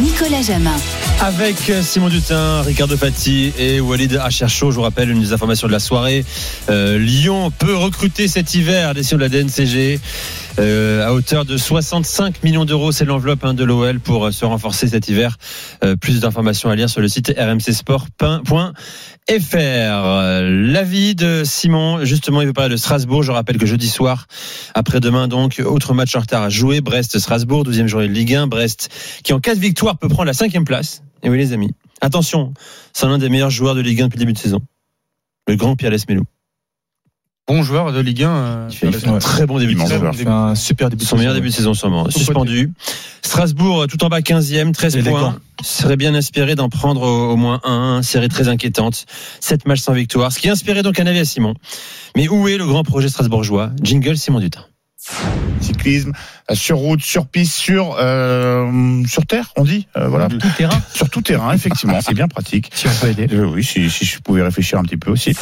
Nicolas Jamin. Avec Simon Dutin, Ricardo Fati et Walid Acharcho, je vous rappelle une des informations de la soirée. Euh, Lyon peut recruter cet hiver, décision de la DNCG. Euh, à hauteur de 65 millions d'euros, c'est l'enveloppe hein, de l'OL pour euh, se renforcer cet hiver. Euh, plus d'informations à lire sur le site rmcsport.fr. L'avis de Simon, justement, il veut parler de Strasbourg. Je rappelle que jeudi soir, après-demain donc, autre match en retard à jouer, Brest-Strasbourg, 12e journée de Ligue 1. Brest qui en cas de victoire peut prendre la cinquième place. Et oui les amis, attention, c'est l'un des meilleurs joueurs de Ligue 1 depuis le début de saison. Le grand Pierre Lesmelou. Bon joueur de Ligue 1. euh, Il fait, il fait un très bon début de saison. un super début de Son meilleur début de saison sûrement. Suspendu. Strasbourg tout en bas 15e, 13 Et les points. Serait bien inspiré d'en prendre au, au moins un. Série très inquiétante. 7 matchs sans victoire. Ce qui inspirait donc un avis à Simon. Mais où est le grand projet strasbourgeois? Jingle Simon Dutin. cyclisme euh, sur route, sur piste, sur euh, sur terre, on dit, euh, voilà, Tout terrain. sur tout terrain, effectivement, c'est bien pratique. Si on peut aider. Euh, oui, si, si je pouvais réfléchir un petit peu aussi.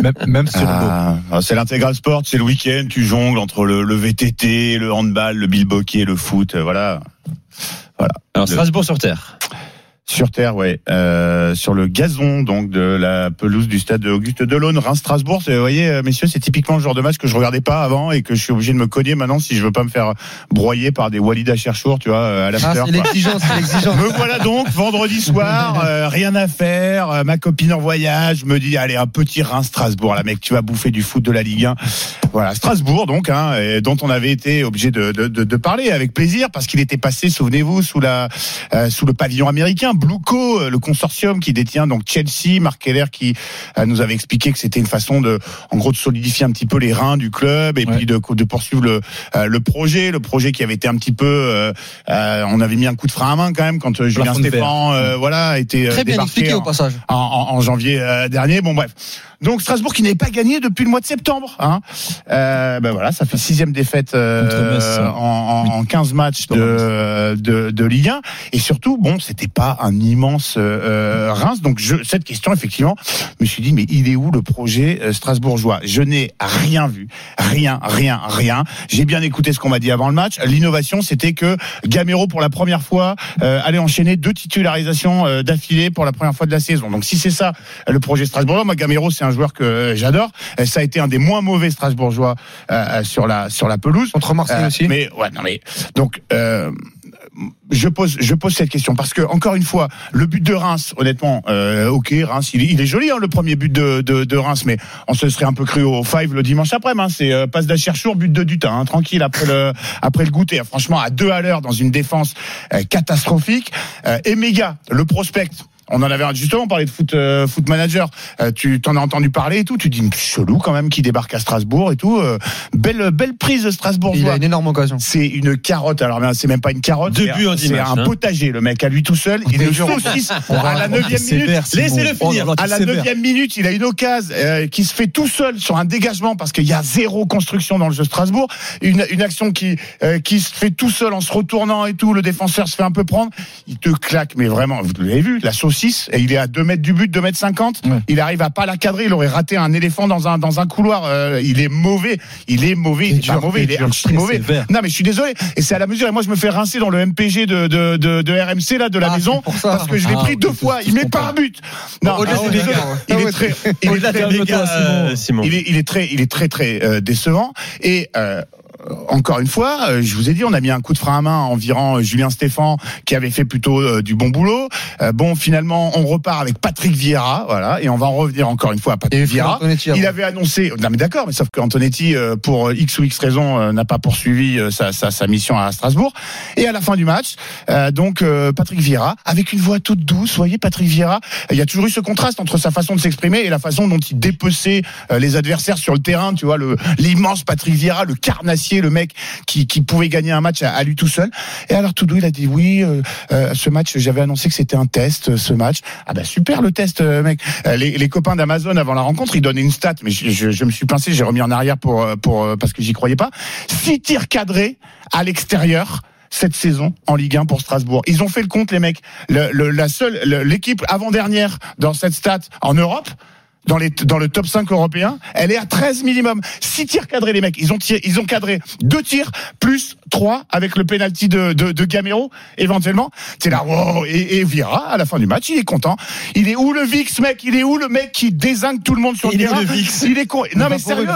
Même, même sur dos. Ah, c'est l'intégral sport, c'est le week-end, tu jongles entre le, le VTT, le handball, le bilboquet, le foot, euh, voilà. Voilà. Alors Le- Strasbourg sur terre. Sur terre, ouais, euh, sur le gazon donc de la pelouse du stade Auguste Delaune, Reims-Strasbourg. Vous voyez, euh, messieurs, c'est typiquement le genre de match que je regardais pas avant et que je suis obligé de me cogner maintenant si je veux pas me faire broyer par des Walida Cherchour, tu vois, euh, à Ah, l'after. c'est l'exigence, c'est l'exigence. Me voilà donc vendredi soir, euh, rien à faire. euh, ma copine en voyage me dit allez un petit Reims Strasbourg, là mec, tu vas bouffer du foot de la Ligue 1. Voilà Strasbourg donc, hein, et dont on avait été obligé de, de, de, de parler avec plaisir parce qu'il était passé, souvenez-vous, sous la euh, sous le pavillon américain, Blueco, euh, le consortium qui détient donc Chelsea, Marc Keller qui euh, nous avait expliqué que c'était une façon de, en gros, de solidifier un petit peu les reins du club et Ouais. puis de, de poursuivre le euh, le projet, le projet qui avait été un petit peu, euh, euh, on avait mis un coup de frein à main quand même quand Julien. Stéphane, euh, voilà, euh, Très bien expliqué en, au passage. en, en- en janvier dernier. Bon bref. Donc Strasbourg qui n'avait pas gagné depuis le mois de septembre. Hein. Euh, ben voilà, ça fait sixième défaite euh, Metz. en, en, en 15 matchs de, de, de Ligue 1. Et surtout, bon, c'était pas un immense euh, Reims. Donc je, cette question, effectivement, je me suis dit, mais il est où le projet euh, strasbourgeois? Je n'ai rien vu, rien, rien, rien. J'ai bien écouté ce qu'on m'a dit avant le match. L'innovation, c'était que Gamero, pour la première fois, euh, allait enchaîner deux titularisations euh, d'affilée pour la première fois de la saison. Donc si c'est ça le projet strasbourgeois, moi Gamero, c'est un joueur que euh, j'adore. Euh, ça a été un des moins mauvais strasbourgeois euh, sur la sur la pelouse. Contre Marseille Euh, aussi. Mais ouais, non mais donc. Euh, je pose, je pose cette question parce que encore une fois, le but de Reims, honnêtement, euh, ok, Reims, il, est- il est joli, hein, le premier but de, de, de Reims, mais on se serait un peu cru au five le dimanche après. Hein, c'est euh, passe d'Acherchour, but de Dutin, hein, tranquille après le après le goûter. Franchement, à deux à l'heure dans une défense euh, catastrophique. Et méga, le prospect. On en avait justement parlé de foot, euh, foot manager. Euh, tu t'en as entendu parler et tout. Tu dis chelou quand même qui débarque à Strasbourg et tout. Euh, belle belle prise de Strasbourg. Il a une énorme occasion. C'est une carotte. Alors, mais c'est même pas une carotte. Deux c'est buts en un- C'est hein. potager, le mec, à lui tout seul. Il est saucisse à la neuvième minute. Laissez-le finir. À la neuvième minute, il a une occasion euh, qui se fait tout seul sur un dégagement parce qu'il y a zéro construction dans le jeu Strasbourg. Une, une action qui euh, qui se fait tout seul en se retournant et tout. Le défenseur se fait un peu prendre. Il te claque, mais vraiment, vous l'avez vu, la saucisse. Et il est à 2 mètres du but, 2 mètres 50. Ouais. Il arrive à pas la cadrer. Il aurait raté un éléphant dans un dans un couloir. Euh, il est mauvais. Il est mauvais. Il est pas mauvais. il Il est archi mauvais. Non, mais je suis désolé. Et c'est à la mesure. Et moi, je me fais rincer dans le MPG de, de, de, de RMC, là, de la Ah, maison. Parce que je l'ai Ah, pris deux fois. Il met pas un but. Non, ah, il est très, il est Au-delà très, euh, Simon. il est, très, il est très, très euh, décevant. Et, euh, encore une fois, euh, je vous ai dit, on a mis un coup de frein à main en virant euh, Julien Stéphan, qui avait fait plutôt euh, du bon boulot. Euh, bon, finalement, on repart avec Patrick Vieira, voilà, et on va en revenir encore une fois à Patrick Vieira. Il avait annoncé, non mais d'accord, mais sauf qu'Antonetti, euh, pour euh, X ou X raison, euh, n'a pas poursuivi euh, sa, sa, sa mission à Strasbourg. Et à la fin du match, euh, donc euh, Patrick Vieira, avec une voix toute douce, vous voyez, Patrick Vieira, il y a toujours eu ce contraste entre sa façon de s'exprimer et la façon dont il dépeçait euh, les adversaires sur le terrain, tu vois, l'immense Patrick Vieira, le carnassier, le mec qui, pouvait gagner un match à, lui tout seul. Et alors tout doux, il a dit oui, euh, euh, ce match, j'avais annoncé que c'était un test, euh, ce match. Ah bah super le test, mec. Les, copains d'Amazon avant la rencontre, ils donnaient une stat, mais je, me suis pincé, j'ai remis en arrière pour pour parce que j'y croyais pas. Six tirs cadrés à l'extérieur cette saison en Ligue 1 pour Strasbourg. Ils ont fait le compte, les mecs. La seule, le- l'équipe avant-dernière dans cette stat en Europe, dans, les, dans le top 5 européen, elle est à 13 minimum. 6 tirs cadrés, les mecs. Ils ont, tiré, ils ont cadré 2 tirs plus 3 avec le penalty de, de, de Gamero, éventuellement. C'est là, wow. Et, et Vira, à la fin du match, il est content. Il est où le VIX, mec? Il est où le mec qui désingue tout le monde sur le Il terrain? le VIX? Il est con. Non, mais sérieux.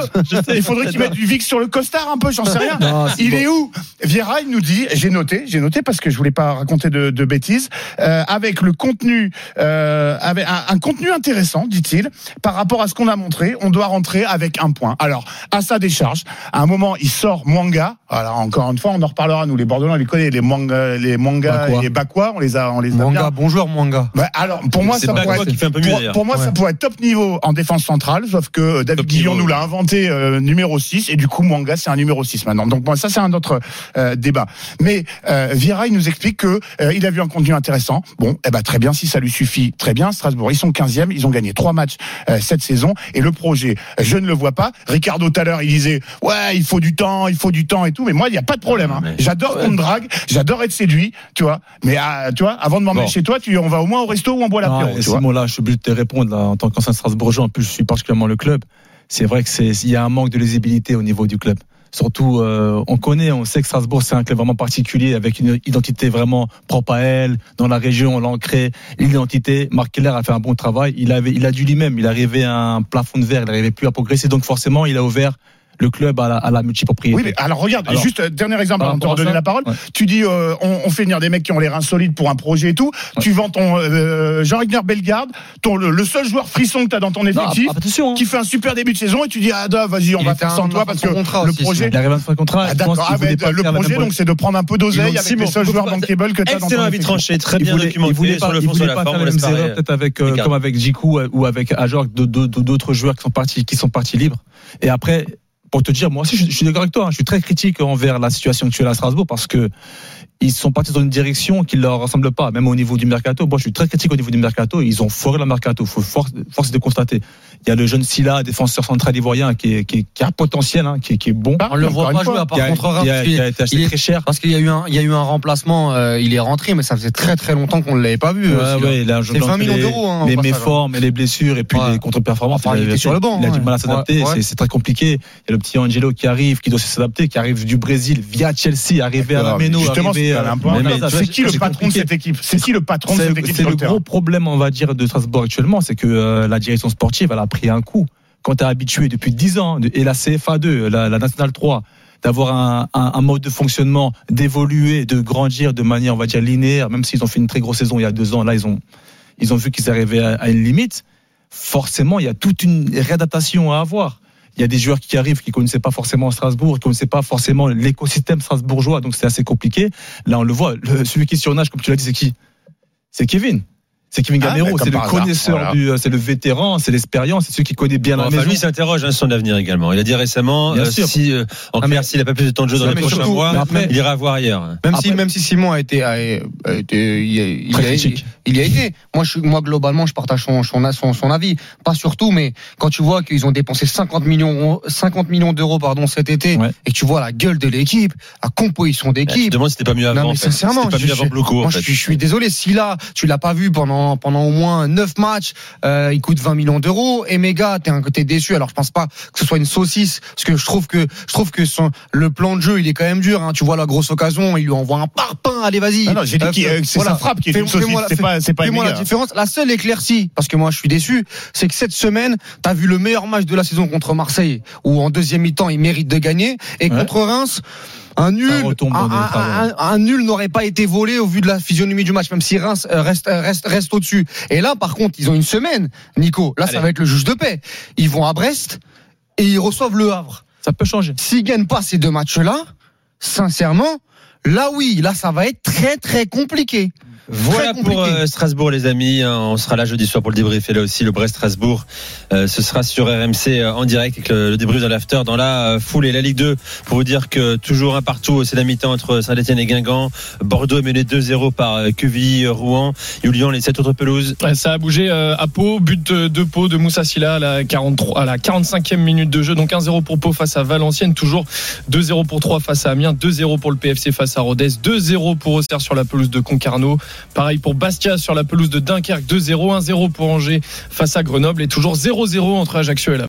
Il faudrait qu'il mette du VIX sur le costard un peu, j'en sais rien. il est où? Vieira, il nous dit, j'ai noté, j'ai noté parce que je voulais pas raconter de, de bêtises, euh, avec le contenu, euh, avec un, un contenu intéressant, dit-il, par rapport à ce qu'on a montré, on doit rentrer avec un point. Alors, à sa décharge, à un moment, il sort Mwanga. Alors, encore une fois, on en reparlera, nous, les Bordelais, on les connaît, les Mwanga, les Mwanga et les Bakwa, on les a, on les a. Mwanga, bon joueur, Mwanga. Ouais, alors, pour moi, ça pourrait être, qui fait un peu mieux pour, moi, ça pourrait être top niveau en défense centrale, sauf que euh, David Top Guillon niveau, nous l'a inventé euh, numéro 6, et du coup, Mwanga, c'est un numéro 6 maintenant. Donc, bon, ça, c'est un autre euh, débat. Mais euh, il nous explique que euh, il a vu un contenu intéressant. Bon, eh ben, très bien, si ça lui suffit, très bien. Strasbourg, ils sont 15e, ils ont gagné trois matchs cette saison, et le projet, euh, je ne le vois pas. Ricardo, tout à l'heure, il disait, ouais, il faut du temps, il faut du temps et tout, mais moi, il n'y a pas de problème. hein. J'adore qu'on me drague, j'adore être séduit, tu vois. Mais, euh, tu vois, avant de m'emmener Bon. chez toi, tu, on va au moins au resto ou on boit l'apéro, Non, et tu vois. Simon, là, je suis obligé de te répondre là, en tant qu'ancien Strasbourgeois. En plus, je suis particulièrement le club. C'est vrai que c'est il y a un manque de lisibilité au niveau du club. Surtout, euh, on connaît, on sait que Strasbourg c'est un club vraiment particulier avec une identité vraiment propre à elle. Dans la région, on l'a l'identité. Marc Keller a fait un bon travail. Il avait, il a dû lui-même. Il arrivait à un plafond de verre. Il n'arrivait plus à progresser. Donc forcément, il a ouvert le club à la, à la multipropriété. Oui, mais alors regarde, Alors, juste euh, dernier exemple avant de te redonner la parole. ouais. Tu dis, euh, on, on fait venir des mecs qui ont l'air insolites pour un projet et tout. Tu vends ton euh, Jean-Rigner Bellegarde, ton le, le seul joueur frisson que tu as dans ton Non, effectif, attention. hein. qui fait un super début de saison et tu dis, ah da, vas-y, on Il va faire sans toi parce que contrat le aussi, projet. Il arrive à contrat. Ah, ah, le projet donc c'est de prendre un peu d'oseille avec les seuls joueurs pourquoi- bankable que tu as dans ton Excellent avis effectif. tranché, très bien il voulait, documenté sur pas, le fond, sur la forme. les peut-être avec euh, comme avec Jiku ou avec de- d'autres joueurs qui sont partis qui sont partis libres et après pour te dire moi aussi je, suis d'accord avec toi hein, je suis très critique envers la situation actuelle à Strasbourg parce que ils sont partis dans une direction qui leur ressemble pas même au niveau du mercato. Moi je suis très critique au niveau du mercato. Ils ont foiré le mercato. Force, force de constater il y a le jeune Silla défenseur central ivoirien qui est, qui est, qui a un potentiel hein, qui, est, qui est bon On le encore voit pas jouer à part a, contre Reims. qui a- été acheté il est- très cher Parce qu'il y a eu un, il y a eu un remplacement, euh, il est rentré, mais ça faisait très très longtemps qu'on ne l'avait pas vu. Ouais, là. ouais, il a un jeu C'est 20 entre millions d'euros, hein, les méformes et les blessures et puis Ouais. les contre-performances. Enfin, il a- était sur le banc, Il a ouais. du mal à s'adapter. Ouais, ouais. c'est- très compliqué. Il y a le petit Angelo qui arrive, qui doit s'adapter, qui arrive du Brésil via Chelsea, arrivé à la Méno, Justement, c'est C'est qui le patron de cette équipe? C'est qui le patron de cette équipe c'est le le gros problème, on va dire, de Strasbourg actuellement, c'est que euh, la direction sportive, elle pris un coup. Quand tu es habitué depuis 10 ans, et la CFA 2, la, la Nationale 3, d'avoir un, mode de fonctionnement, d'évoluer, de grandir de manière, on va dire, linéaire, même s'ils ont fait une très grosse saison il y a deux ans, là, ils ont, ils ont vu qu'ils arrivaient à, une limite. Forcément, il y a toute une réadaptation à avoir. Il y a des joueurs qui arrivent qui connaissaient pas forcément Strasbourg, qui connaissaient pas forcément l'écosystème strasbourgeois, donc c'est assez compliqué. Là, on le voit. Le- celui qui surnage, comme tu l'as dit, c'est qui? C'est Kevin. C'est Kevin Ah, Gamero, c'est le bon voilà. du, euh, c'est le vétéran, c'est l'expérience, c'est celui qui connaît bien la Enfin, maison. lui, il s'interroge hein, sur son avenir également. Il a dit récemment, euh, si euh, en Ah, clair, s'il n'a pas plus de temps de jeu dans les prochains surtout, mois, après- il ira voir ailleurs. Même si, même si Simon a été, a, a été, il y a, il a- il y a été. Moi, je, suis- moi, globalement, je partage son, son, son, son avis. Pas surtout, mais quand tu vois qu'ils ont dépensé 50 millions, 50 millions d'euros, pardon, cet été, Ouais. et que tu vois la gueule de l'équipe, la composition Je te d'équipe. demande si c'était pas mieux avant. Non, mais sincèrement, je suis désolé. Si là, tu l'as pas vu pendant pendant pendant au moins 9 matchs. Euh, il coûte 20 millions d'euros. Et méga, t'es un côté déçu. Alors je pense pas que ce soit une saucisse, parce que je trouve que je trouve que son le plan de jeu il est quand même dur. Hein. Tu vois la grosse occasion, il lui envoie un parpaing. Allez vas-y. Non, j'ai dit Euh, euh, c'est voilà. sa frappe qui est Fais- une saucisse, fais-moi la- c'est pas- c'est pas fais-moi la différence. La seule éclaircie, parce que moi je suis déçu, c'est que cette semaine, t'as vu le meilleur match de la saison contre Marseille, où en deuxième mi-temps il mérite de gagner, et Ouais. contre Reims. Un nul, un, nul n'aurait pas été volé au vu de la physionomie du match, même si Reims euh, reste, euh, reste, reste au-dessus. Et là, par contre, ils ont une semaine, Nico. Là, ça va être le juge de paix. Ils vont à Brest et ils reçoivent le Havre. Ça peut changer. S'ils gagnent pas ces deux matchs-là, sincèrement, là oui, là ça va être très très compliqué. Voilà pour euh, Strasbourg, les amis. Hein, On sera là jeudi soir pour le débrief. Et là aussi, le Brest-Strasbourg, euh, ce sera sur RMC euh, en direct avec le, le débrief de l'after dans la euh, foule et la Ligue 2. Pour vous dire que toujours un partout, c'est la mi-temps entre Saint-Etienne et Guingamp. Bordeaux est mené 2-0 par euh, Quevilly, euh, Rouen. Julien, les sept autres pelouses. Ça a bougé euh, à Pau, but euh, de Pau de Moussa Silla à la 43 à la 45e minute de jeu. Donc 1-0 pour Pau face à Valenciennes, toujours 2-0 pour 3 face à Amiens, 2-0 pour le PFC face à Rodez, 2-0 pour Auxerre sur la pelouse de Concarneau. Pareil pour Bastia sur la pelouse de Dunkerque, 2-0, 1-0 pour Angers face à Grenoble et toujours 0-0 entre Ajaccio et la